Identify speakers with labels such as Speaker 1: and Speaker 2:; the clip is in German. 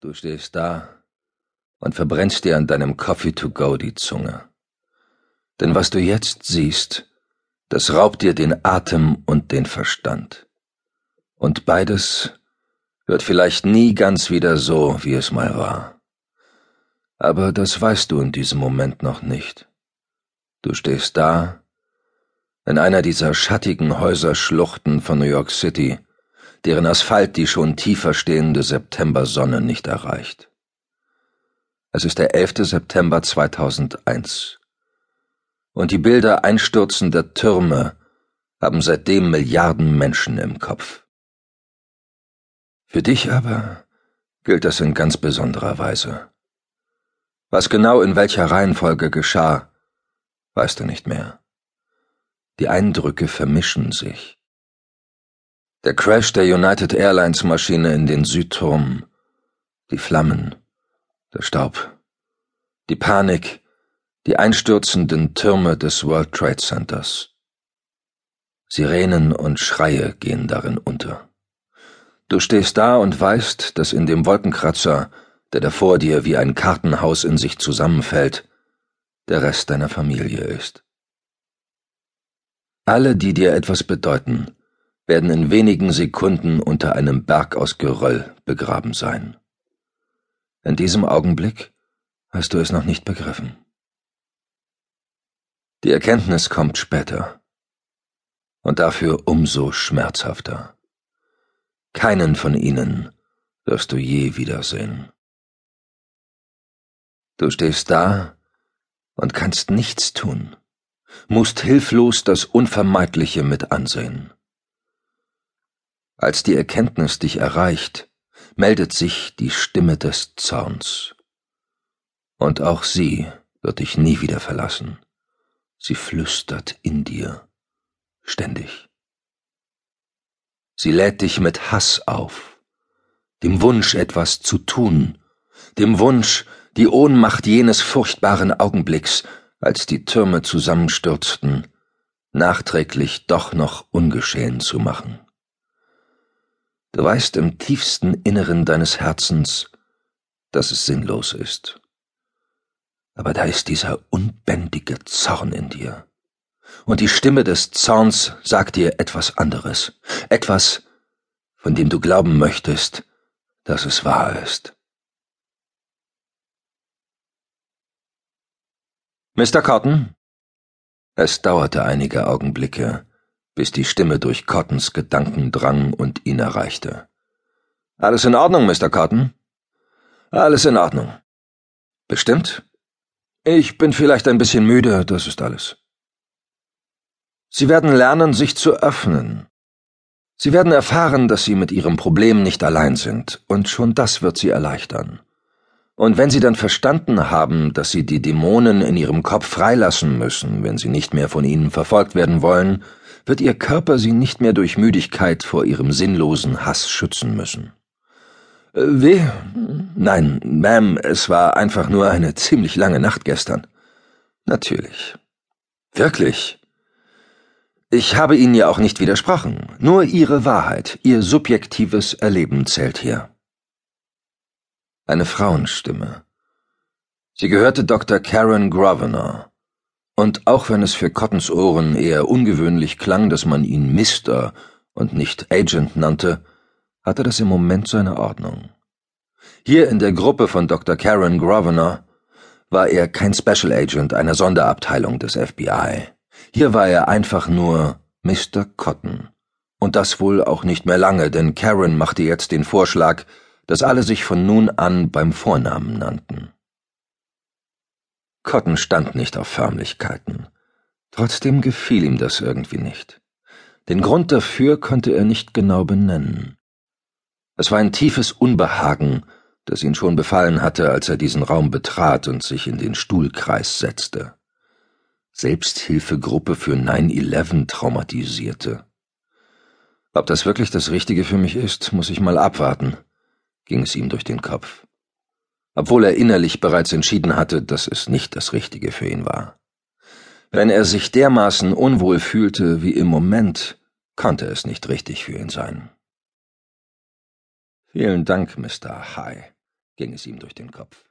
Speaker 1: Du stehst da und verbrennst dir an deinem Coffee to go die Zunge. Denn was du jetzt siehst, das raubt dir den Atem und den Verstand. Und beides wird vielleicht nie ganz wieder so, wie es mal war. Aber das weißt du in diesem Moment noch nicht. Du stehst da, in einer dieser schattigen Häuserschluchten von New York City, deren Asphalt die schon tiefer stehende Septembersonne nicht erreicht. Es ist der 11. September 2001. Und die Bilder einstürzender Türme haben seitdem Milliarden Menschen im Kopf. Für dich aber gilt das in ganz besonderer Weise. Was genau in welcher Reihenfolge geschah, weißt du nicht mehr. Die Eindrücke vermischen sich. Der Crash der United Airlines Maschine in den Südturm, die Flammen, der Staub, die Panik, die einstürzenden Türme des World Trade Centers. Sirenen und Schreie gehen darin unter. Du stehst da und weißt, dass in dem Wolkenkratzer, der da vor dir wie ein Kartenhaus in sich zusammenfällt, der Rest deiner Familie ist. Alle, die dir etwas bedeuten, werden in wenigen Sekunden unter einem Berg aus Geröll begraben sein. In diesem Augenblick hast du es noch nicht begriffen. Die Erkenntnis kommt später und dafür umso schmerzhafter. Keinen von ihnen wirst du je wiedersehen. Du stehst da und kannst nichts tun, musst hilflos das Unvermeidliche mit ansehen. Als die Erkenntnis dich erreicht, meldet sich die Stimme des Zorns. Und auch sie wird dich nie wieder verlassen. Sie flüstert in dir, ständig. Sie lädt dich mit Hass auf, dem Wunsch, etwas zu tun, dem Wunsch, die Ohnmacht jenes furchtbaren Augenblicks, als die Türme zusammenstürzten, nachträglich doch noch ungeschehen zu machen. Du weißt im tiefsten Inneren deines Herzens, dass es sinnlos ist. Aber da ist dieser unbändige Zorn in dir. Und die Stimme des Zorns sagt dir etwas anderes, etwas, von dem du glauben möchtest, dass es wahr ist. Mr. Cotton? Es dauerte einige Augenblicke, bis die Stimme durch Cottons Gedanken drang und ihn erreichte. Alles in Ordnung, Mr. Cotton? Alles in Ordnung. Bestimmt? Ich bin vielleicht ein bisschen müde, das ist alles. Sie werden lernen, sich zu öffnen. Sie werden erfahren, dass Sie mit Ihrem Problem nicht allein sind, und schon das wird Sie erleichtern. Und wenn Sie dann verstanden haben, dass Sie die Dämonen in Ihrem Kopf freilassen müssen, wenn Sie nicht mehr von ihnen verfolgt werden wollen, wird Ihr Körper Sie nicht mehr durch Müdigkeit vor Ihrem sinnlosen Hass schützen müssen. Äh, wie? Nein, Ma'am, es war einfach nur eine ziemlich lange Nacht gestern. Natürlich. Wirklich. Ich habe Ihnen ja auch nicht widersprochen. Nur Ihre Wahrheit, Ihr subjektives Erleben zählt hier. Eine Frauenstimme. Sie gehörte Dr. Karen Grosvenor. Und auch wenn es für Cottons Ohren eher ungewöhnlich klang, dass man ihn Mister und nicht Agent nannte, hatte das im Moment seine Ordnung. Hier in der Gruppe von Dr. Karen Grosvenor war er kein Special Agent einer Sonderabteilung des FBI. Hier war er einfach nur Mr. Cotton. Und das wohl auch nicht mehr lange, denn Karen machte jetzt den Vorschlag, dass alle sich von nun an beim Vornamen nannten. Cotton stand nicht auf Förmlichkeiten. Trotzdem gefiel ihm das irgendwie nicht. Den Grund dafür konnte er nicht genau benennen. Es war ein tiefes Unbehagen, das ihn schon befallen hatte, als er diesen Raum betrat und sich in den Stuhlkreis setzte. Selbsthilfegruppe für 9-11 traumatisierte. Ob das wirklich das Richtige für mich ist, muss ich mal abwarten ging es ihm durch den Kopf, obwohl er innerlich bereits entschieden hatte, dass es nicht das Richtige für ihn war. Wenn er sich dermaßen unwohl fühlte wie im Moment, konnte es nicht richtig für ihn sein. Vielen Dank, Mr. High, ging es ihm durch den Kopf.